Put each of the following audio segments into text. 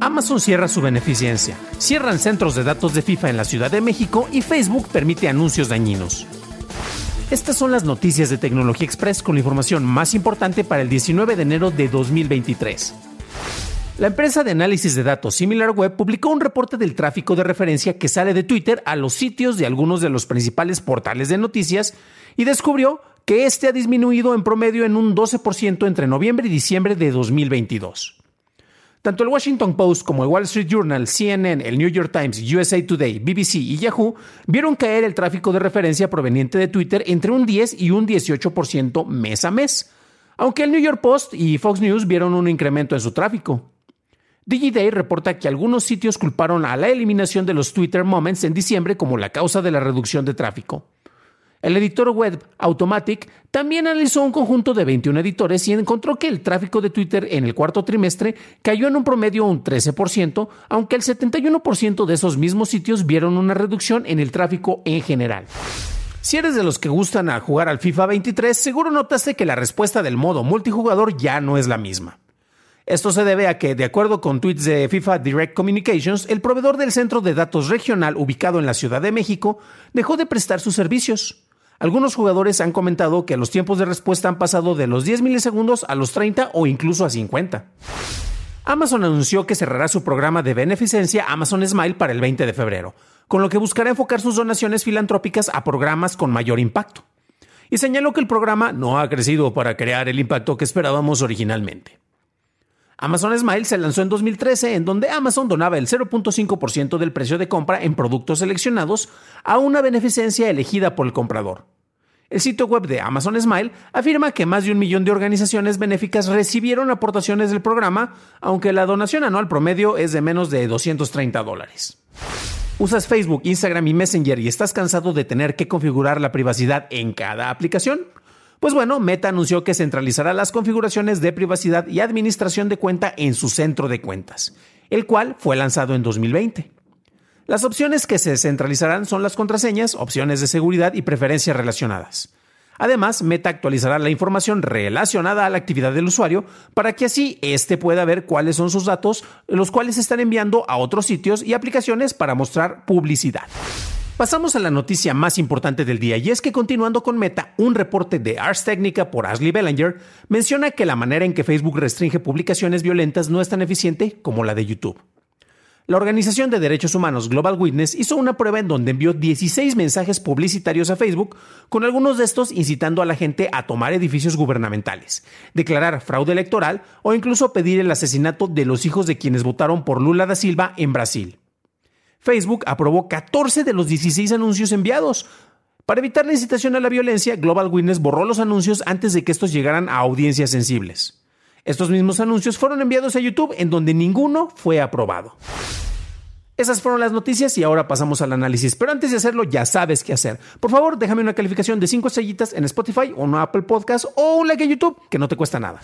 Amazon cierra su beneficencia, cierran centros de datos de FIFA en la Ciudad de México y Facebook permite anuncios dañinos. Estas son las noticias de Tecnología Express con la información más importante para el 19 de enero de 2023. La empresa de análisis de datos SimilarWeb publicó un reporte del tráfico de referencia que sale de Twitter a los sitios de algunos de los principales portales de noticias y descubrió que este ha disminuido en promedio en un 12% entre noviembre y diciembre de 2022. Tanto el Washington Post como el Wall Street Journal, CNN, el New York Times, USA Today, BBC y Yahoo vieron caer el tráfico de referencia proveniente de Twitter entre un 10 y un 18% mes a mes, aunque el New York Post y Fox News vieron un incremento en su tráfico. DigiDay reporta que algunos sitios culparon a la eliminación de los Twitter Moments en diciembre como la causa de la reducción de tráfico. El editor web Automatic también analizó un conjunto de 21 editores y encontró que el tráfico de Twitter en el cuarto trimestre cayó en un promedio un 13%, aunque el 71% de esos mismos sitios vieron una reducción en el tráfico en general. Si eres de los que gustan a jugar al FIFA 23, seguro notaste que la respuesta del modo multijugador ya no es la misma. Esto se debe a que, de acuerdo con tweets de FIFA Direct Communications, el proveedor del centro de datos regional ubicado en la Ciudad de México dejó de prestar sus servicios. Algunos jugadores han comentado que los tiempos de respuesta han pasado de los 10 milisegundos a los 30 o incluso a 50. Amazon anunció que cerrará su programa de beneficencia Amazon Smile para el 20 de febrero, con lo que buscará enfocar sus donaciones filantrópicas a programas con mayor impacto. Y señaló que el programa no ha crecido para crear el impacto que esperábamos originalmente. Amazon Smile se lanzó en 2013 en donde Amazon donaba el 0.5% del precio de compra en productos seleccionados a una beneficencia elegida por el comprador. El sitio web de Amazon Smile afirma que más de un millón de organizaciones benéficas recibieron aportaciones del programa, aunque la donación anual promedio es de menos de 230 dólares. ¿Usas Facebook, Instagram y Messenger y estás cansado de tener que configurar la privacidad en cada aplicación? Pues bueno, Meta anunció que centralizará las configuraciones de privacidad y administración de cuenta en su centro de cuentas, el cual fue lanzado en 2020. Las opciones que se centralizarán son las contraseñas, opciones de seguridad y preferencias relacionadas. Además, Meta actualizará la información relacionada a la actividad del usuario para que así éste pueda ver cuáles son sus datos, los cuales están enviando a otros sitios y aplicaciones para mostrar publicidad. Pasamos a la noticia más importante del día y es que continuando con Meta, un reporte de Ars Technica por Ashley Bellinger menciona que la manera en que Facebook restringe publicaciones violentas no es tan eficiente como la de YouTube. La Organización de Derechos Humanos Global Witness hizo una prueba en donde envió 16 mensajes publicitarios a Facebook, con algunos de estos incitando a la gente a tomar edificios gubernamentales, declarar fraude electoral o incluso pedir el asesinato de los hijos de quienes votaron por Lula da Silva en Brasil. Facebook aprobó 14 de los 16 anuncios enviados. Para evitar la incitación a la violencia, Global Witness borró los anuncios antes de que estos llegaran a audiencias sensibles. Estos mismos anuncios fueron enviados a YouTube en donde ninguno fue aprobado. Esas fueron las noticias y ahora pasamos al análisis. Pero antes de hacerlo, ya sabes qué hacer. Por favor, déjame una calificación de 5 estrellitas en Spotify o en Apple Podcast o un like en YouTube, que no te cuesta nada.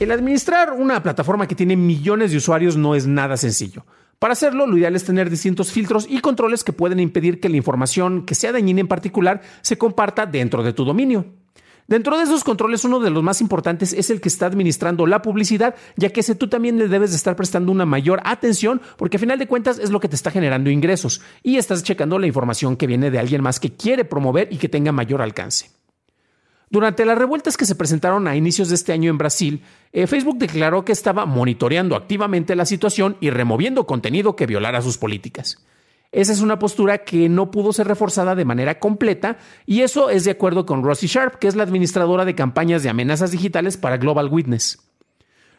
El administrar una plataforma que tiene millones de usuarios no es nada sencillo. Para hacerlo, lo ideal es tener distintos filtros y controles que pueden impedir que la información que sea dañina en particular se comparta dentro de tu dominio. Dentro de esos controles, uno de los más importantes es el que está administrando la publicidad, ya que ese tú también le debes de estar prestando una mayor atención, porque a final de cuentas es lo que te está generando ingresos y estás checando la información que viene de alguien más que quiere promover y que tenga mayor alcance. Durante las revueltas que se presentaron a inicios de este año en Brasil, eh, Facebook declaró que estaba monitoreando activamente la situación y removiendo contenido que violara sus políticas. Esa es una postura que no pudo ser reforzada de manera completa y eso es de acuerdo con Rosy Sharp, que es la administradora de campañas de amenazas digitales para Global Witness.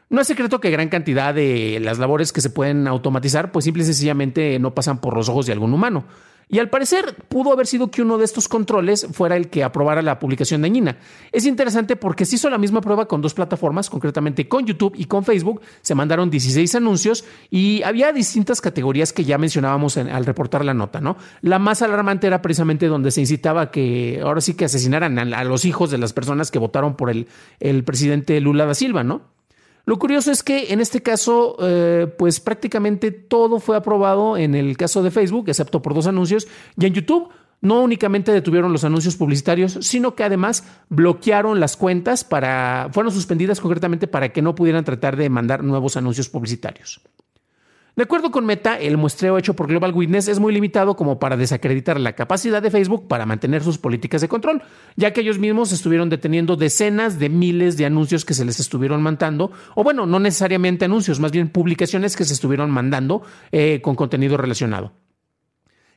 No es secreto que gran cantidad de las labores que se pueden automatizar, pues simple y sencillamente no pasan por los ojos de algún humano. Y al parecer pudo haber sido que uno de estos controles fuera el que aprobara la publicación dañina. Es interesante porque se hizo la misma prueba con dos plataformas, concretamente con YouTube y con Facebook. Se mandaron 16 anuncios y había distintas categorías que ya mencionábamos al reportar la nota, ¿no? La más alarmante era precisamente donde se incitaba que ahora sí que asesinaran a, los hijos de las personas que votaron por el presidente Lula da Silva, ¿no? Lo curioso es que en este caso, eh, pues prácticamente todo fue aprobado en el caso de Facebook, excepto por dos anuncios, y en YouTube no únicamente detuvieron los anuncios publicitarios, sino que además bloquearon las cuentas para, fueron suspendidas concretamente para que no pudieran tratar de mandar nuevos anuncios publicitarios. De acuerdo con Meta, el muestreo hecho por Global Witness es muy limitado como para desacreditar la capacidad de Facebook para mantener sus políticas de control, ya que ellos mismos estuvieron deteniendo decenas de miles de anuncios que se les estuvieron mandando, o bueno, no necesariamente anuncios, más bien publicaciones que se estuvieron mandando eh, con contenido relacionado.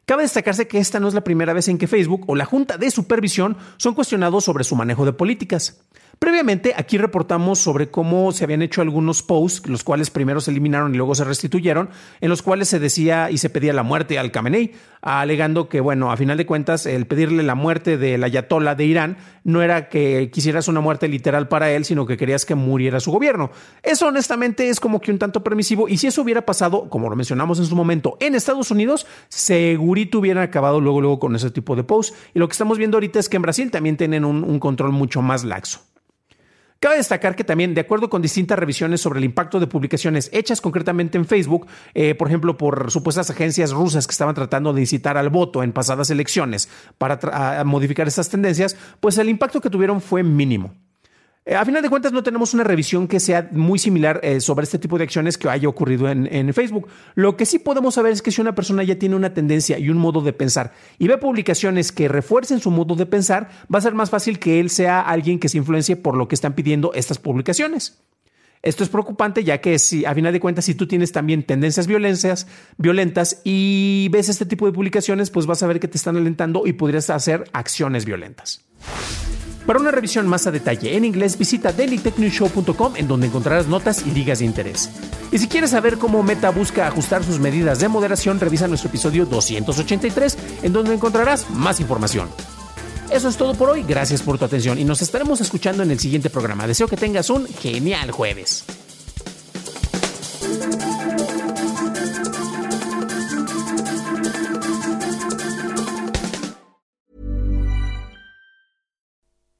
Cabe destacarse que esta no es la primera vez en que Facebook o la Junta de Supervisión son cuestionados sobre su manejo de políticas. Previamente, aquí reportamos sobre cómo se habían hecho algunos posts, los cuales primero se eliminaron y luego se restituyeron, en los cuales se decía y se pedía la muerte al Khamenei, alegando que, bueno, a final de cuentas, el pedirle la muerte del ayatollah de Irán no era que quisieras una muerte literal para él, sino que querías que muriera su gobierno. Eso, honestamente, es como que un tanto permisivo, y si eso hubiera pasado, como lo mencionamos en su momento, en Estados Unidos, segurito hubieran acabado luego, luego con ese tipo de posts. Y lo que estamos viendo ahorita es que en Brasil también tienen un, un control mucho más laxo. Cabe destacar que también, de acuerdo con distintas revisiones sobre el impacto de publicaciones hechas concretamente en Facebook, eh, por ejemplo, por supuestas agencias rusas que estaban tratando de incitar al voto en pasadas elecciones para modificar estas tendencias, pues el impacto que tuvieron fue mínimo. Eh, a final de cuentas, no tenemos una revisión que sea muy similar eh, sobre este tipo de acciones que haya ocurrido en, Facebook. Lo que sí podemos saber es que si una persona ya tiene una tendencia y un modo de pensar y ve publicaciones que refuercen su modo de pensar, va a ser más fácil que él sea alguien que se influencie por lo que están pidiendo estas publicaciones. Esto es preocupante ya que si a final de cuentas si tú tienes también tendencias violentas y ves este tipo de publicaciones, pues vas a ver que te están alentando y podrías hacer acciones violentas. Para una revisión más a detalle en inglés, visita dailytechnewshow.com en donde encontrarás notas y ligas de interés. Y si quieres saber cómo Meta busca ajustar sus medidas de moderación, revisa nuestro episodio 283 en donde encontrarás más información. Eso es todo por hoy, gracias por tu atención y nos estaremos escuchando en el siguiente programa. Deseo que tengas un genial jueves.